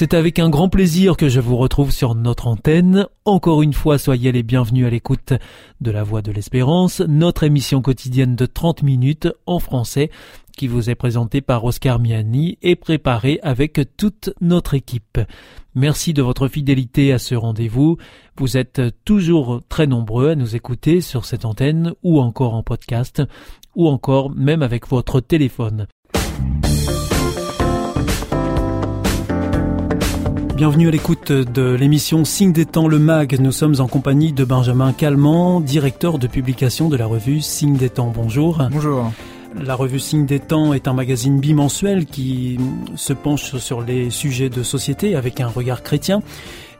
C'est avec un grand plaisir que je vous retrouve sur notre antenne. Encore une fois, soyez les bienvenus à l'écoute de La Voix de l'Espérance, notre émission quotidienne de 30 minutes en français qui vous est présentée par Oscar Miani et préparée avec toute notre équipe. Merci de votre fidélité à ce rendez-vous. Vous êtes toujours très nombreux à nous écouter sur cette antenne ou encore en podcast ou encore même avec votre téléphone. Bienvenue à l'écoute de l'émission Signe des temps le mag. Nous sommes en compagnie de Benjamin Calment, directeur de publication de la revue Signe des temps. Bonjour. Bonjour. La revue Signe des temps est un magazine bimensuel qui se penche sur les sujets de société avec un regard chrétien.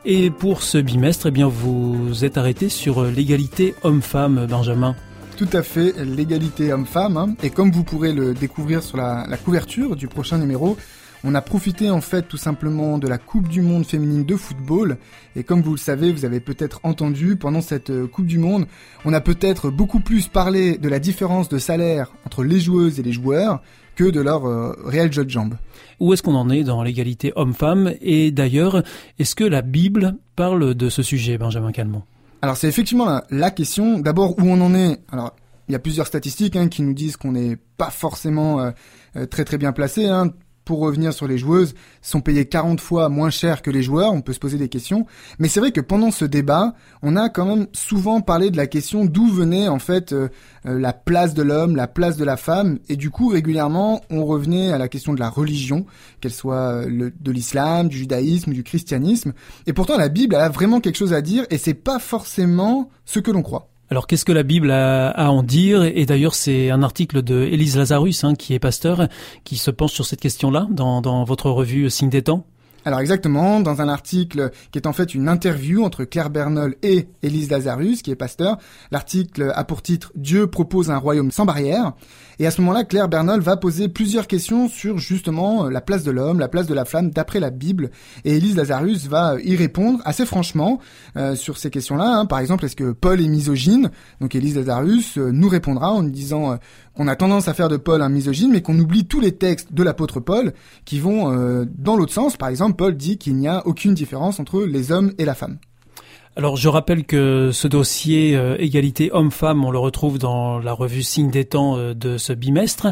Et pour ce bimestre, eh bien, vous êtes arrêté sur l'égalité homme-femme, Benjamin. Tout à fait, l'égalité homme-femme. Hein. Et comme vous pourrez le découvrir sur la, la couverture du prochain numéro, on a profité en fait tout simplement de la Coupe du Monde féminine de football et comme vous le savez, vous avez peut-être entendu pendant cette euh, Coupe du Monde, on a peut-être beaucoup plus parlé de la différence de salaire entre les joueuses et les joueurs que de leur euh, réel jeu de jambes. Où est-ce qu'on en est dans l'égalité homme-femme? Et d'ailleurs, est-ce que la Bible parle de ce sujet, Benjamin Calmont Alors c'est effectivement la, question. D'abord où on en est? Alors il y a plusieurs statistiques hein, qui nous disent qu'on n'est pas forcément euh, très très bien placé. Hein pour revenir sur les joueuses, sont payées 40 fois moins cher que les joueurs, on peut se poser des questions. Mais c'est vrai que pendant ce débat, on a quand même souvent parlé de la question d'où venait en fait euh, euh, la place de l'homme, la place de la femme, et du coup régulièrement on revenait à la question de la religion, qu'elle soit euh, de l'islam, du judaïsme, du christianisme. Et pourtant la Bible a vraiment quelque chose à dire, et c'est pas forcément ce que l'on croit. Alors qu'est-ce que la Bible a, à en dire? Et d'ailleurs c'est un article de Élise Lazarus, hein, qui est pasteur, qui se penche sur cette question-là dans, dans votre revue Signe des temps. Alors exactement, dans un article qui est en fait une interview entre Claire Bernol et Élise Lazarus, qui est pasteur, l'article a pour titre Dieu propose un royaume sans barrière. Et à ce moment-là, Claire Bernol va poser plusieurs questions sur justement euh, la place de l'homme, la place de la femme d'après la Bible. Et Élise Lazarus va y répondre assez franchement euh, sur ces questions-là. Hein. Par exemple, est-ce que Paul est misogyne? Donc Élise Lazarus euh, nous répondra en nous disant qu'on a tendance à faire de Paul un misogyne, mais qu'on oublie tous les textes de l'apôtre Paul qui vont dans l'autre sens. Par exemple, Paul dit qu'il n'y a aucune différence entre les hommes et la femme. Alors je rappelle que ce dossier euh, égalité homme-femme, on le retrouve dans la revue Signe des temps euh, de ce bimestre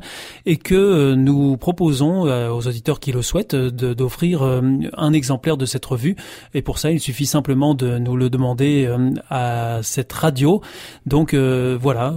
et que euh, nous proposons aux auditeurs qui le souhaitent d'offrir un exemplaire de cette revue et pour ça il suffit simplement de nous le demander à cette radio. Donc voilà,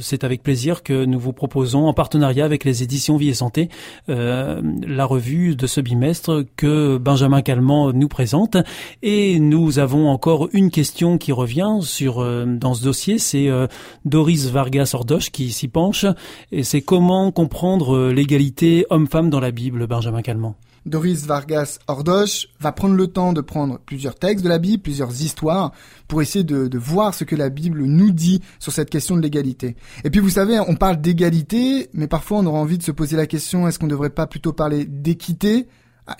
c'est avec plaisir que nous vous proposons en partenariat avec les éditions Vie et Santé la revue de ce bimestre que Benjamin Calment nous présente et nous avons encore une question qui revient sur euh, dans ce dossier, c'est euh, Doris Vargas Ordoche qui s'y penche, et c'est comment comprendre euh, l'égalité homme-femme dans la Bible, Benjamin Calment? Doris Vargas Ordoche va prendre le temps de prendre plusieurs textes de la Bible, plusieurs histoires, pour essayer de, de, voir ce que la Bible nous dit sur cette question de l'égalité. Et puis vous savez, on parle d'égalité, mais parfois on aura envie de se poser la question, est-ce qu'on ne devrait pas plutôt parler d'équité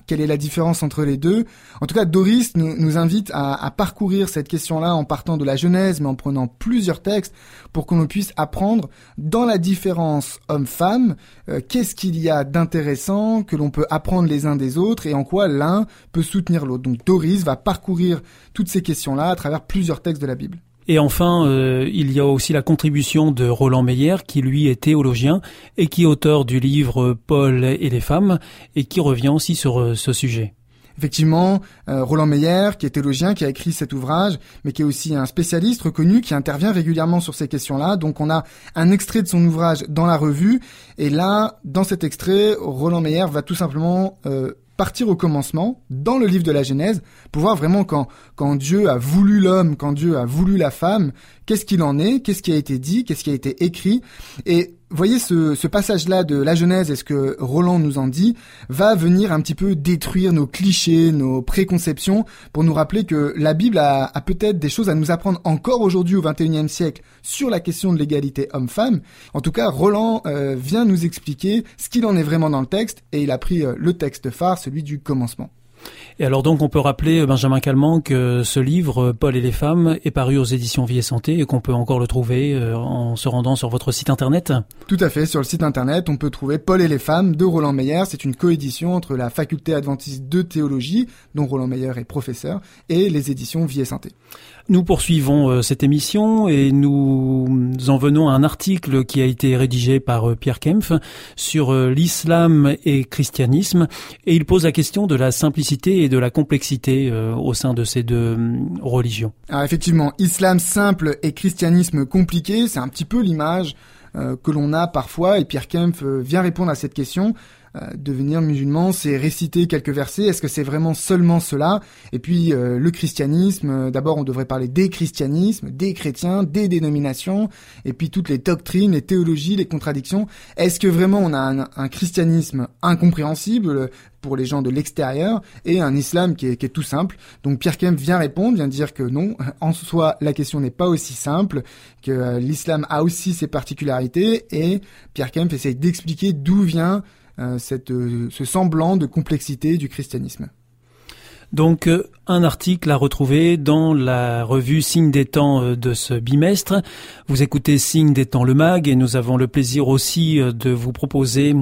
quelle est la différence entre les deux En tout cas, Doris nous, invite à, à, parcourir cette question-là en partant de la Genèse, mais en prenant plusieurs textes pour qu'on puisse apprendre dans la différence homme-femme, euh, qu'est-ce qu'il y a d'intéressant que l'on peut apprendre les uns des autres et en quoi l'un peut soutenir l'autre. Donc Doris va parcourir toutes ces questions-là à travers plusieurs textes de la Bible. Et enfin, euh, il y a aussi la contribution de Roland Meyer, qui lui est théologien et qui est auteur du livre Paul et les femmes, et qui revient aussi sur euh, ce sujet. Effectivement, euh, Roland Meyer, qui est théologien, qui a écrit cet ouvrage, mais qui est aussi un spécialiste reconnu, qui intervient régulièrement sur ces questions-là. Donc on a un extrait de son ouvrage dans la revue, et là, dans cet extrait, Roland Meyer va tout simplement partir au commencement, dans le livre de la Genèse, pour voir vraiment quand, quand Dieu a voulu l'homme, quand Dieu a voulu la femme, qu'est-ce qu'il en est, qu'est-ce qui a été dit, qu'est-ce qui a été écrit. Et voyez, ce, passage-là de la Genèse et ce que Roland nous en dit va venir un petit peu détruire nos clichés, nos préconceptions, pour nous rappeler que la Bible a, a peut-être des choses à nous apprendre encore aujourd'hui au XXIe siècle sur la question de l'égalité homme-femme. En tout cas, Roland euh, vient nous expliquer ce qu'il en est vraiment dans le texte, et il a pris euh, le texte phare, celui du commencement. Et alors donc on peut rappeler euh, Benjamin Calment que ce livre Paul et les femmes est paru aux éditions Vie et Santé et qu'on peut encore le trouver en se rendant sur votre site internet. Tout à fait, sur le site internet, on peut trouver Paul et les femmes de Roland Meyer. C'est une coédition entre la faculté adventiste de théologie, dont Roland Meyer est professeur, et les éditions Vie et Santé. Nous poursuivons euh, cette émission et nous en venons à un article qui a été rédigé par euh, Pierre Kempf sur euh, l'islam et christianisme et il pose la question de la simplicité et de la complexité au sein de ces deux religions. Alors effectivement, islam simple et christianisme compliqué, c'est un petit peu l'image que l'on a parfois et Pierre Kempf vient répondre à cette question euh, devenir musulman, c'est réciter quelques versets. Est-ce que c'est vraiment seulement cela? Et puis euh, le christianisme, euh, d'abord on devrait parler des christianismes, des chrétiens, des dénominations, et puis toutes les doctrines, les théologies, les contradictions. Est-ce que vraiment on a un, un christianisme incompréhensible pour les gens de l'extérieur et un islam qui est, qui est, tout simple? Donc Pierre Kemp vient répondre, vient dire que non, en soi la question n'est pas aussi simple, que l'islam a aussi ses particularités et Pierre Kemp essaye d'expliquer d'où vient euh, cette, euh, ce semblant de complexité du christianisme. Donc euh, un article à retrouver dans la revue Signe des temps euh, de ce bimestre. Vous écoutez Signe des temps le mag et nous avons le plaisir aussi euh, de vous proposer,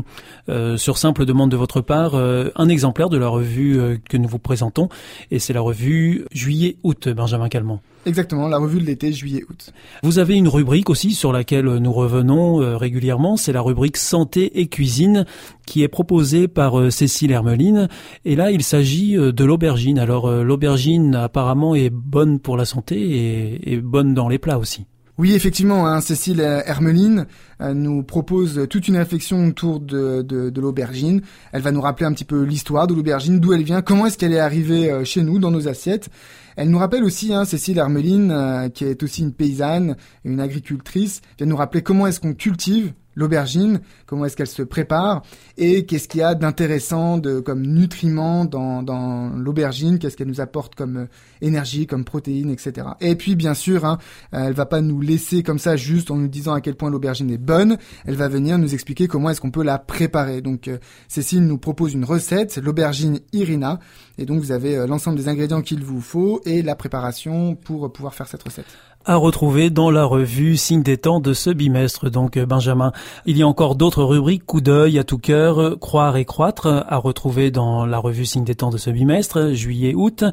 sur simple demande de votre part, un exemplaire de la revue que nous vous présentons. Et c'est la revue Juillet-Août, Benjamin Calment. Exactement, la revue de l'été, juillet-août. Vous avez une rubrique aussi sur laquelle nous revenons régulièrement, c'est la rubrique Santé et Cuisine qui est proposée par Cécile Hermeline. Et là, il s'agit de l'aubergine. Alors l'aubergine apparemment est bonne pour la santé et, et bonne dans les plats aussi. Oui, effectivement, hein, Cécile Hermeline euh, nous propose toute une réflexion autour de, de, de l'aubergine. Elle va nous rappeler un petit peu l'histoire de l'aubergine, d'où elle vient, comment est-ce qu'elle est arrivée euh, chez nous, dans nos assiettes. Elle nous rappelle aussi, hein, Cécile Hermeline, euh, qui est aussi une paysanne, une agricultrice, vient nous rappeler comment est-ce qu'on cultive l'aubergine, comment est-ce qu'elle se prépare et qu'est-ce qu'il y a d'intéressant de comme nutriments dans, dans l'aubergine, qu'est-ce qu'elle nous apporte comme euh, énergie, comme protéines, etc. Et puis bien sûr, hein, euh, elle va pas nous laisser comme ça juste en nous disant à quel point l'aubergine est bonne, elle va venir nous expliquer comment est-ce qu'on peut la préparer. Donc euh, Cécile nous propose une recette, l'aubergine Irina, et donc vous avez l'ensemble des ingrédients qu'il vous faut et la préparation pour pouvoir faire cette recette à retrouver dans la revue Signe des temps de ce bimestre. Donc euh, Benjamin, il y a encore d'autres rubriques, coup d'œil à tout cœur, croire et croître, à retrouver dans la revue Signe des temps de ce bimestre, juillet-août.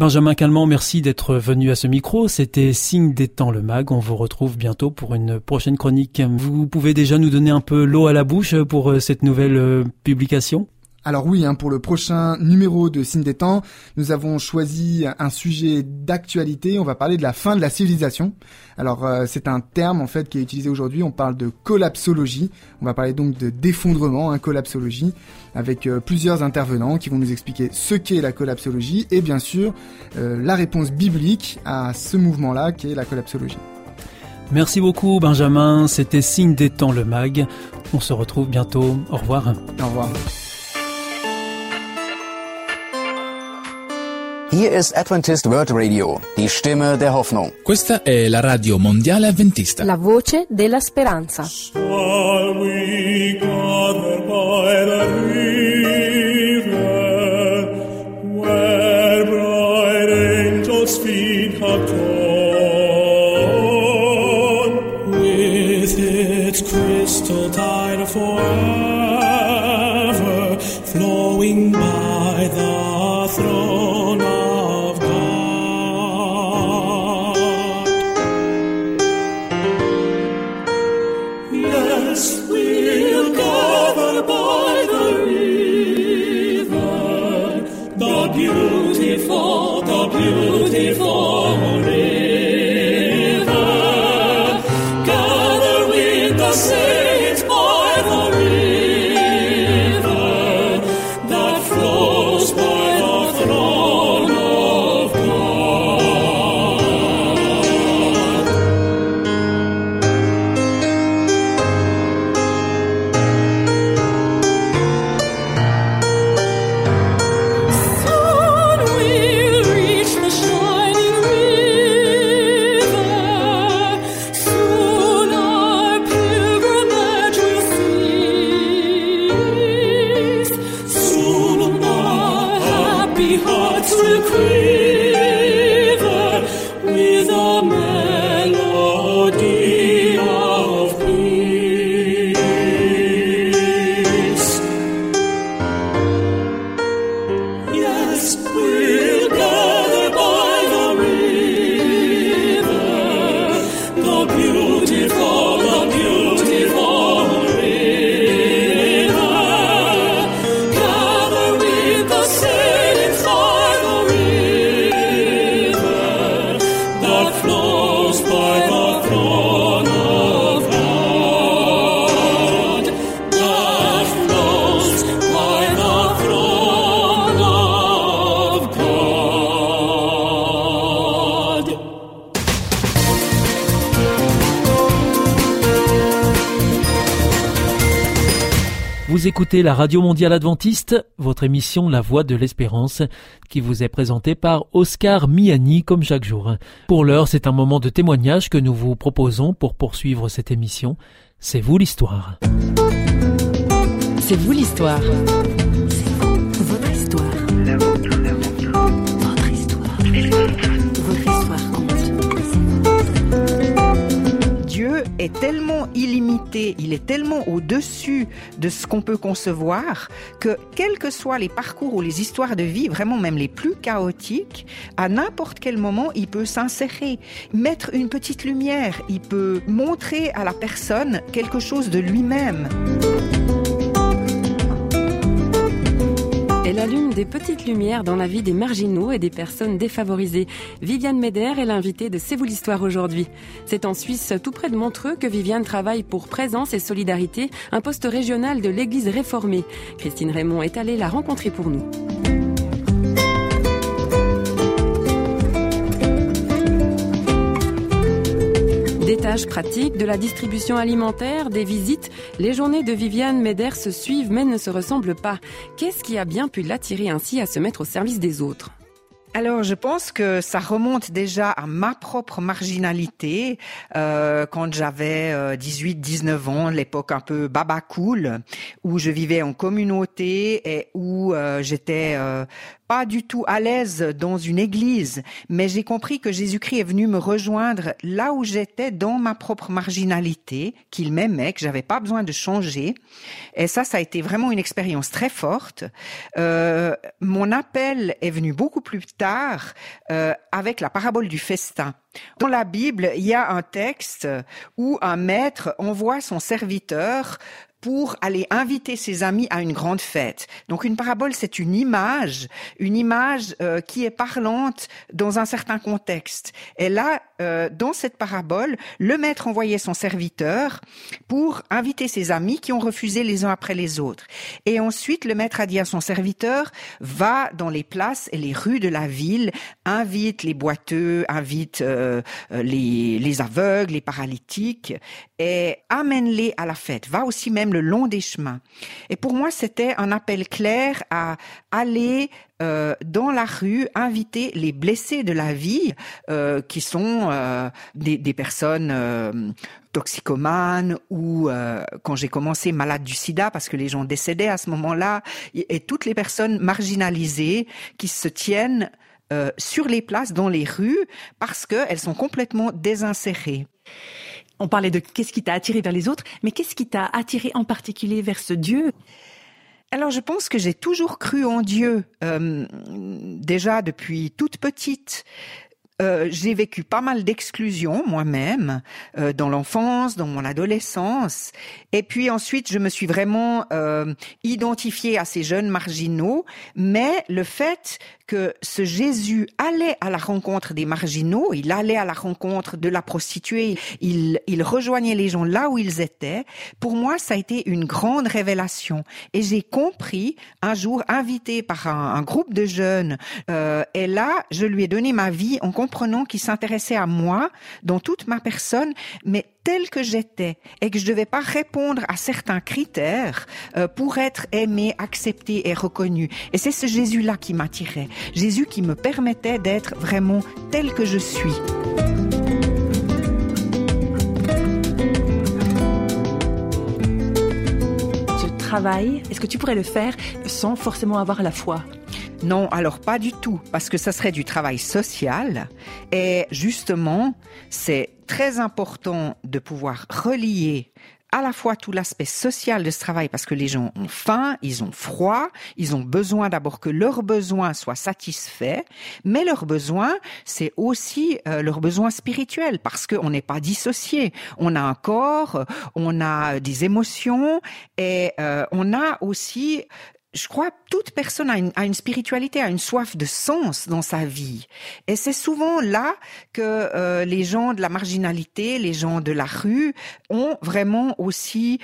Benjamin Calment, merci d'être venu à ce micro. C'était Signe des temps le mag. On vous retrouve bientôt pour une prochaine chronique. Vous pouvez déjà nous donner un peu l'eau à la bouche pour euh, cette nouvelle euh, publication? Alors oui, hein, pour le prochain numéro de Signe des temps, nous avons choisi un sujet d'actualité. On va parler de la fin de la civilisation. Alors euh, c'est un terme en fait qui est utilisé aujourd'hui. On parle de collapsologie. On va parler donc de défondrement, hein, collapsologie, avec euh, plusieurs intervenants qui vont nous expliquer ce qu'est la collapsologie et bien sûr euh, la réponse biblique à ce mouvement-là qui est la collapsologie. Merci beaucoup Benjamin. C'était Signe des temps le mag. On se retrouve bientôt. Au revoir. Au revoir. Hier ist Adventist World Radio, die Stimme der Hoffnung. Questa è la radio mondiale adventista. La voce della speranza. Shall we gather by the river, where bright angels' feet have trod, with its crystal tide forever flowing by the throne Vous écoutez la Radio Mondiale Adventiste, votre émission La Voix de l'Espérance, qui vous est présentée par Oscar Miani comme chaque jour. Pour l'heure, c'est un moment de témoignage que nous vous proposons pour poursuivre cette émission. C'est vous l'histoire. C'est vous l'histoire. Est tellement illimité, il est tellement au-dessus de ce qu'on peut concevoir que quels que soient les parcours ou les histoires de vie, vraiment même les plus chaotiques, à n'importe quel moment, il peut s'insérer, mettre une petite lumière, il peut montrer à la personne quelque chose de lui-même. Elle allume des petites lumières dans la vie des marginaux et des personnes défavorisées. Viviane Meder est l'invitée de C'est vous l'histoire aujourd'hui. C'est en Suisse, tout près de Montreux, que Viviane travaille pour Présence et Solidarité, un poste régional de l'Église réformée. Christine Raymond est allée la rencontrer pour nous. Pratiques, de la distribution alimentaire, des visites, les journées de Viviane Meder se suivent mais ne se ressemblent pas. Qu'est-ce qui a bien pu l'attirer ainsi à se mettre au service des autres? Alors, je pense que ça remonte déjà à ma propre marginalité euh, quand j'avais 18-19 ans, l'époque un peu baba cool, où je vivais en communauté et où euh, j'étais euh, pas du tout à l'aise dans une église, mais j'ai compris que Jésus-Christ est venu me rejoindre là où j'étais dans ma propre marginalité, qu'il m'aimait, que j'avais pas besoin de changer. Et ça, ça a été vraiment une expérience très forte. Euh, mon appel est venu beaucoup plus tard euh, avec la parabole du festin. Dans la Bible, il y a un texte où un maître envoie son serviteur pour aller inviter ses amis à une grande fête. Donc une parabole, c'est une image, une image euh, qui est parlante dans un certain contexte. Et là, euh, dans cette parabole, le maître envoyait son serviteur pour inviter ses amis qui ont refusé les uns après les autres. Et ensuite, le maître a dit à son serviteur, va dans les places et les rues de la ville, invite les boiteux, invite euh, les, les aveugles, les paralytiques, et amène-les à la fête. Va aussi même le long des chemins. Et pour moi, c'était un appel clair à aller euh, dans la rue inviter les blessés de la vie, euh, qui sont euh, des, personnes toxicomanes ou, quand j'ai commencé, malades du sida, parce que les gens décédaient à ce moment-là, et toutes les personnes marginalisées qui se tiennent sur les places, dans les rues, parce qu'elles sont complètement désinsérées. On parlait de qu'est-ce qui t'a attiré vers les autres, mais qu'est-ce qui t'a attiré en particulier vers ce Dieu? Alors je pense que j'ai toujours cru en Dieu, euh, déjà depuis toute petite. Euh, j'ai vécu pas mal d'exclusion moi-même euh, dans l'enfance, dans mon adolescence, et puis ensuite je me suis vraiment identifiée à ces jeunes marginaux. Mais le fait que ce Jésus allait à la rencontre des marginaux, il allait à la rencontre de la prostituée, il, il rejoignait les gens là où ils étaient. Pour moi, ça a été une grande révélation, et j'ai compris un jour, invité par un, un groupe de jeunes, euh, et là, je lui ai donné ma vie en comprenant qu'il s'intéressait à moi dans toute ma personne, mais telle que j'étais et que je devais pas répondre à certains critères euh, pour être aimé, accepté et reconnu. Et c'est ce Jésus-là qui m'attirait. Jésus qui me permettait d'être vraiment tel que je suis. Ce travail, est-ce que tu pourrais le faire sans forcément avoir la foi? Non, alors pas du tout, parce que ça serait du travail social. Et justement, c'est très important de pouvoir relier à la fois tout l'aspect social de ce travail parce que les gens ont faim, ils ont froid, ils ont besoin d'abord que leurs besoins soient satisfaits, mais leurs besoins, c'est aussi euh, leurs besoins spirituels parce qu'on n'est pas dissocié. On a un corps, on a des émotions et euh, on a aussi je crois toute personne a une, spiritualité, a une soif de sens dans sa vie. Et c'est souvent là que euh, les gens de la marginalité, les gens de la rue ont vraiment aussi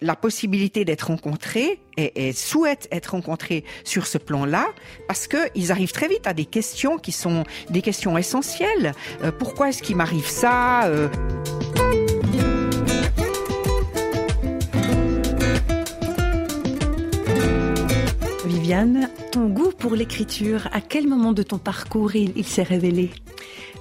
la possibilité d'être rencontrés et, et, souhaitent être rencontrés sur ce plan-là parce qu'ils arrivent très vite à des questions qui sont des questions essentielles. Euh, pourquoi est-ce qu'il m'arrive ça euh... Ton goût pour l'écriture, à quel moment de ton parcours il, s'est révélé?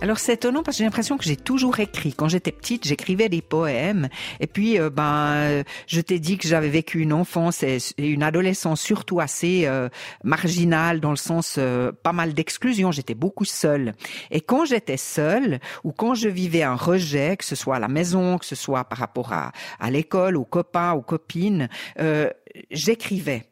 Alors c'est étonnant parce que j'ai l'impression que j'ai toujours écrit. Quand j'étais petite, j'écrivais des poèmes. Et puis, euh, ben, je t'ai dit que j'avais vécu une enfance et, une adolescence surtout assez euh, marginale dans le sens euh, pas mal d'exclusion. J'étais beaucoup seule. Et quand j'étais seule ou quand je vivais un rejet, que ce soit à la maison, que ce soit par rapport à, à l'école, aux copains, aux copines, j'écrivais.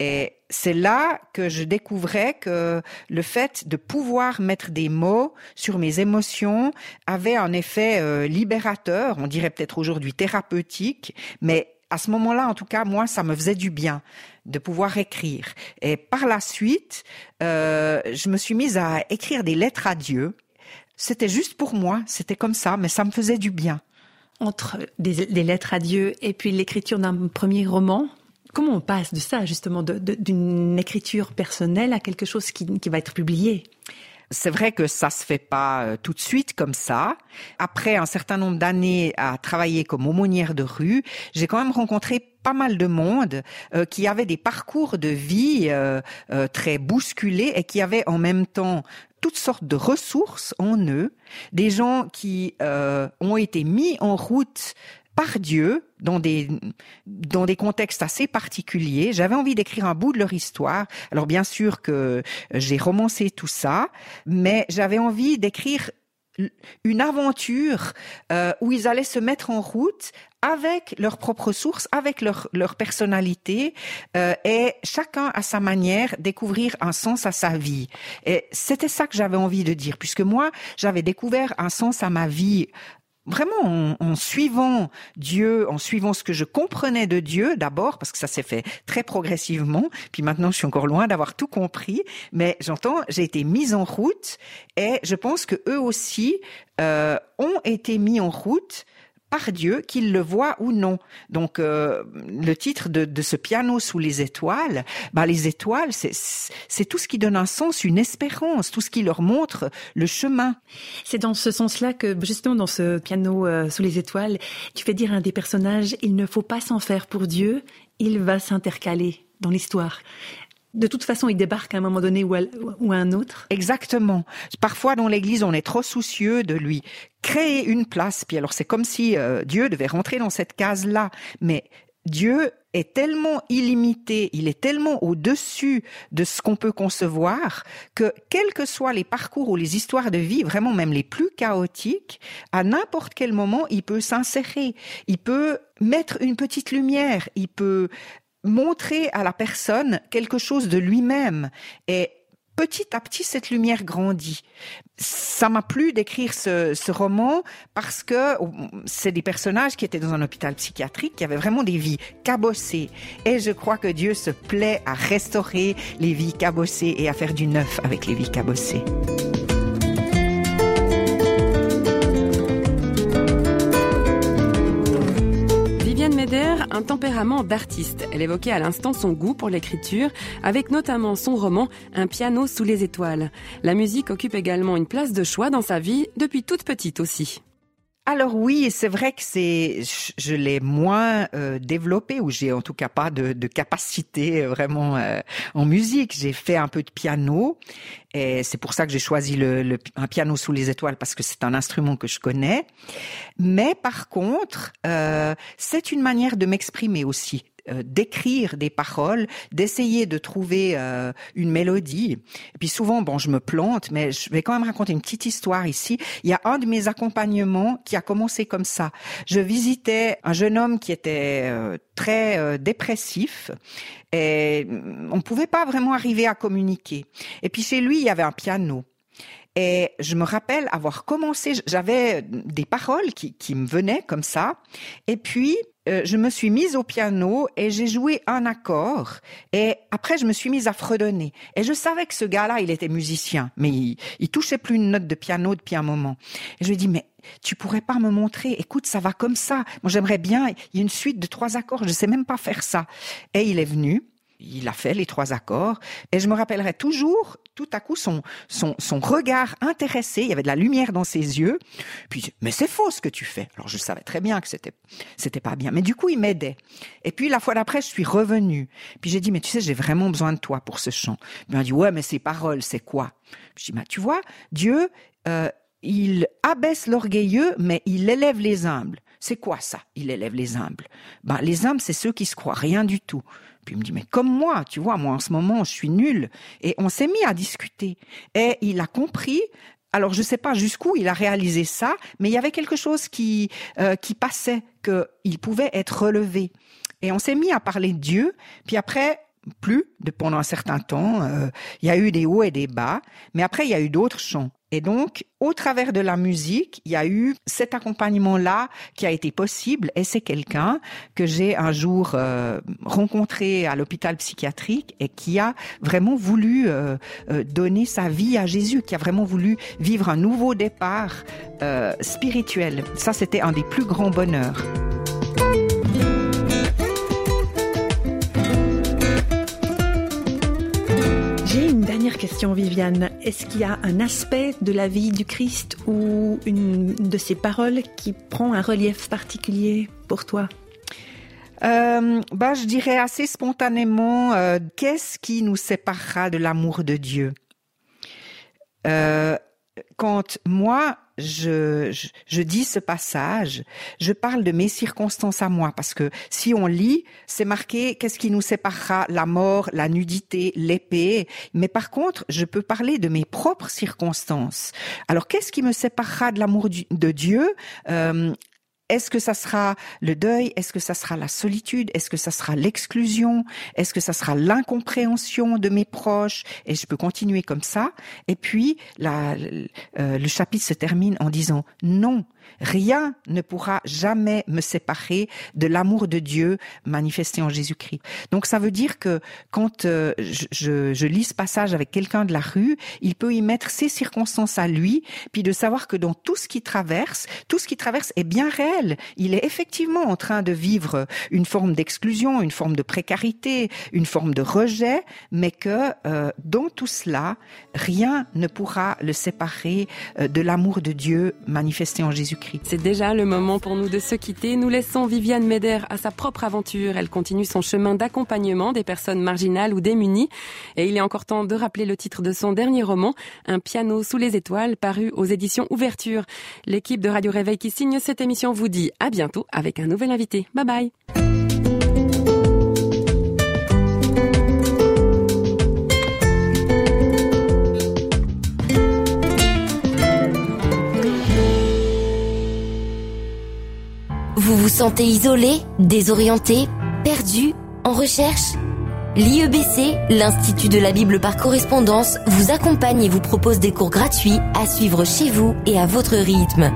Et c'est là que je découvrais que le fait de pouvoir mettre des mots sur mes émotions avait un effet euh, libérateur, on dirait peut-être aujourd'hui thérapeutique, mais à ce moment-là, en tout cas, moi, ça me faisait du bien de pouvoir écrire. Et par la suite, euh, je me suis mise à écrire des lettres à Dieu. C'était juste pour moi, c'était comme ça, mais ça me faisait du bien. Entre des, des lettres à Dieu et puis l'écriture d'un premier roman, Comment on passe de ça, justement, d'une écriture personnelle à quelque chose qui, va être publié? C'est vrai que ça se fait pas euh, tout de suite comme ça. Après un certain nombre d'années à travailler comme aumônière de rue, j'ai quand même rencontré pas mal de monde euh, qui avait des parcours de vie euh, très bousculés et qui avaient en même temps toutes sortes de ressources en eux, des gens qui ont été mis en route par Dieu dans des dans des contextes assez particuliers. J'avais envie d'écrire un bout de leur histoire. Alors bien sûr que j'ai romancé tout ça, mais j'avais envie d'écrire une aventure euh, où ils allaient se mettre en route avec leurs propres sources, avec leur, leur personnalité, euh, et chacun à sa manière découvrir un sens à sa vie. Et c'était ça que j'avais envie de dire, puisque moi, j'avais découvert un sens à ma vie vraiment en, en, suivant Dieu, en suivant ce que je comprenais de Dieu d'abord, parce que ça s'est fait très progressivement, puis maintenant je suis encore loin d'avoir tout compris, mais j'entends, j'ai été mise en route et je pense que eux aussi euh, ont été mis en route par Dieu, qu'il le voit ou non. Donc euh, le titre de, ce piano sous les étoiles, bah les étoiles, c'est tout ce qui donne un sens, une espérance, tout ce qui leur montre le chemin. C'est dans ce sens-là que justement dans ce piano euh, sous les étoiles, tu fais dire à un des personnages, il ne faut pas s'en faire pour Dieu, il va s'intercaler dans l'histoire de toute façon, il débarque à un moment donné ou à, un autre. Exactement. Parfois, dans l'Église, on est trop soucieux de lui créer une place. Puis alors, c'est comme si euh, Dieu devait rentrer dans cette case-là. Mais Dieu est tellement illimité, il est tellement au-dessus de ce qu'on peut concevoir que quels que soient les parcours ou les histoires de vie, vraiment même les plus chaotiques, à n'importe quel moment, il peut s'insérer, il peut mettre une petite lumière, il peut montrer à la personne quelque chose de lui-même et petit à petit cette lumière grandit. Ça m'a plu d'écrire ce, roman parce que c'est des personnages qui étaient dans un hôpital psychiatrique, qui avaient vraiment des vies cabossées. Et je crois que Dieu se plaît à restaurer les vies cabossées et à faire du neuf avec les vies cabossées. Un tempérament d'artiste. Elle évoquait à l'instant son goût pour l'écriture, avec notamment son roman Un piano sous les étoiles. La musique occupe également une place de choix dans sa vie, depuis toute petite aussi. Alors oui, c'est vrai que c'est, je l'ai moins euh, développé ou j'ai en tout cas pas de, de capacité euh, vraiment euh, en musique. J'ai fait un peu de piano et c'est pour ça que j'ai choisi le, le, un piano sous les étoiles parce que c'est un instrument que je connais. Mais par contre, euh, c'est une manière de m'exprimer aussi. Euh, d'écrire des paroles, d'essayer de trouver euh, une mélodie. Et puis souvent, bon, je me plante, mais je vais quand même raconter une petite histoire ici. Il y a un de mes accompagnements qui a commencé comme ça. Je visitais un jeune homme qui était euh, très dépressif et on pouvait pas vraiment arriver à communiquer. Et puis chez lui, il y avait un piano. Et je me rappelle avoir commencé, j'avais des paroles qui, qui me venaient comme ça. Et puis, euh, je me suis mise au piano et j'ai joué un accord. Et après je me suis mise à fredonner. Et je savais que ce gars-là il était musicien mais il, il touchait plus une note de piano depuis un moment. Et je lui ai dit mais tu pourrais pas me montrer? Écoute ça va comme ça. Moi j'aimerais bien il y a une suite de trois accords je sais même pas faire ça. Et il est venu. Il a fait les trois accords. Et je me rappellerai toujours tout à coup son, son, son regard intéressé, il y avait de la lumière dans ses yeux. Puis, mais c'est faux ce que tu fais. Alors je savais très bien que c'était, c'était pas bien. Mais du coup, il m'aidait. Et puis la fois d'après, je suis revenue. Puis j'ai dit, mais tu sais, j'ai vraiment besoin de toi pour ce chant. il m'a dit, ouais, mais ces paroles, c'est quoi? Je dis, bah, tu vois, Dieu, euh, il abaisse l'orgueilleux, mais il élève les humbles. C'est quoi ça Il élève les humbles? Ben, les humbles, c'est ceux qui se croient rien du tout. Puis il me dit, mais comme moi, tu vois, moi en ce moment, je suis nul. Et on s'est mis à discuter. Et il a compris alors je sais pas jusqu'où il a réalisé ça, mais il y avait quelque chose qui euh, qui passait, qu'il pouvait être relevé. Et on s'est mis à parler de Dieu. Puis après, plus de pendant un certain temps, euh, il y a eu des hauts et des bas. Mais après, il y a eu d'autres chants. Et donc, au travers de la musique, il y a eu cet accompagnement-là qui a été possible. Et c'est quelqu'un que j'ai un jour euh, rencontré à l'hôpital psychiatrique et qui a vraiment voulu euh, euh, donner sa vie à Jésus, qui a vraiment voulu vivre un nouveau départ spirituel. Ça, c'était un des plus grands bonheurs. Question, Viviane. Est-ce qu'il y a un aspect de la vie du Christ ou une de ses paroles qui prend un relief particulier pour toi? Euh, bah, je dirais assez spontanément, euh, qu'est-ce qui nous séparera de l'amour de Dieu? Euh, Quand moi, je, je, dis ce passage, je parle de mes circonstances à moi, parce que si on lit, c'est marqué qu'est-ce qui nous séparera, la mort, la nudité, l'épée. Mais par contre, je peux parler de mes propres circonstances. Alors, qu'est-ce qui me séparera de l'amour de Dieu? Euh, est-ce que ça sera le deuil? Est-ce que ça sera la solitude? Est-ce que ça sera l'exclusion? Est-ce que ça sera l'incompréhension de mes proches? Et je peux continuer comme ça. Et puis, euh, le chapitre se termine en disant non. Rien ne pourra jamais me séparer de l'amour de Dieu manifesté en Jésus-Christ. Donc ça veut dire que quand euh, je, je, lis ce passage avec quelqu'un de la rue, il peut y mettre ses circonstances à lui, puis de savoir que dans tout ce qu'il traverse, tout ce qu'il traverse est bien réel. Il est effectivement en train de vivre une forme d'exclusion, une forme de précarité, une forme de rejet, mais que euh, dans tout cela, rien ne pourra le séparer euh, de l'amour de Dieu manifesté en Jésus-Christ. C'est déjà le moment pour nous de se quitter. Nous laissons Viviane Meder à sa propre aventure. Elle continue son chemin d'accompagnement des personnes marginales ou démunies. Et il est encore temps de rappeler le titre de son dernier roman, Un piano sous les étoiles, paru aux éditions Ouverture. L'équipe de Radio Réveil qui signe cette émission vous dit à bientôt avec un nouvel invité. Bye bye. Vous vous sentez isolé, désorienté, perdu, en recherche? L'IEBC, l'Institut de la Bible par correspondance, vous accompagne et vous propose des cours gratuits à suivre chez vous et à votre rythme.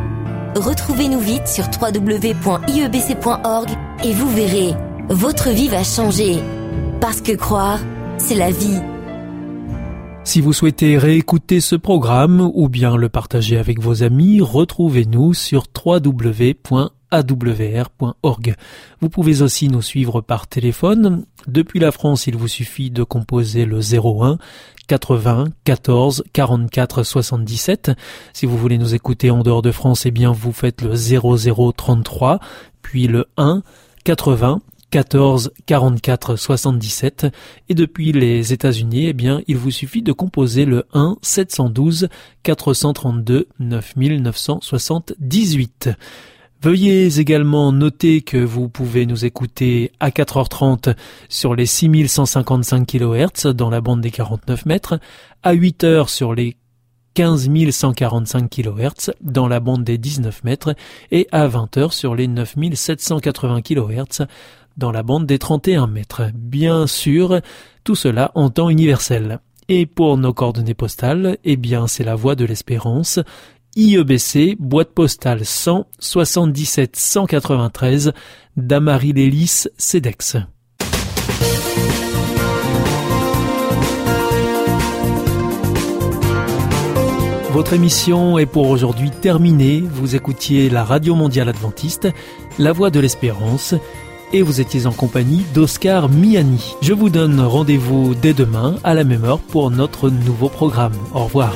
Retrouvez-nous vite sur www.iebc.org et vous verrez, votre vie va changer. Parce que croire, c'est la vie. Si vous souhaitez réécouter ce programme ou bien le partager avec vos amis, retrouvez-nous sur www awr.org. Vous pouvez aussi nous suivre par téléphone. Depuis la France, il vous suffit de composer le 01 80 14 44 77. Si vous voulez nous écouter en dehors de France, eh bien vous faites le 00 33 puis le 1 80 14 44 77 et depuis les États-Unis, eh bien, il vous suffit de composer le 1 712 432 9978. Veuillez également noter que vous pouvez nous écouter à 4h30 sur les 6155 kHz dans la bande des 49 mètres, à 8h sur les 15 145 kHz dans la bande des 19 mètres et à 20h sur les 9780 kHz dans la bande des 31 mètres. Bien sûr, tout cela en temps universel. Et pour nos coordonnées postales, eh bien, c'est la voie de l'espérance. IEBC, boîte postale 100 77 193, Damary Lélis, CEDEX. Votre émission est pour aujourd'hui terminée. Vous écoutiez la Radio Mondiale Adventiste, La Voix de l'Espérance, et vous étiez en compagnie d'Oscar Miani. Je vous donne rendez-vous dès demain à la même heure pour notre nouveau programme. Au revoir.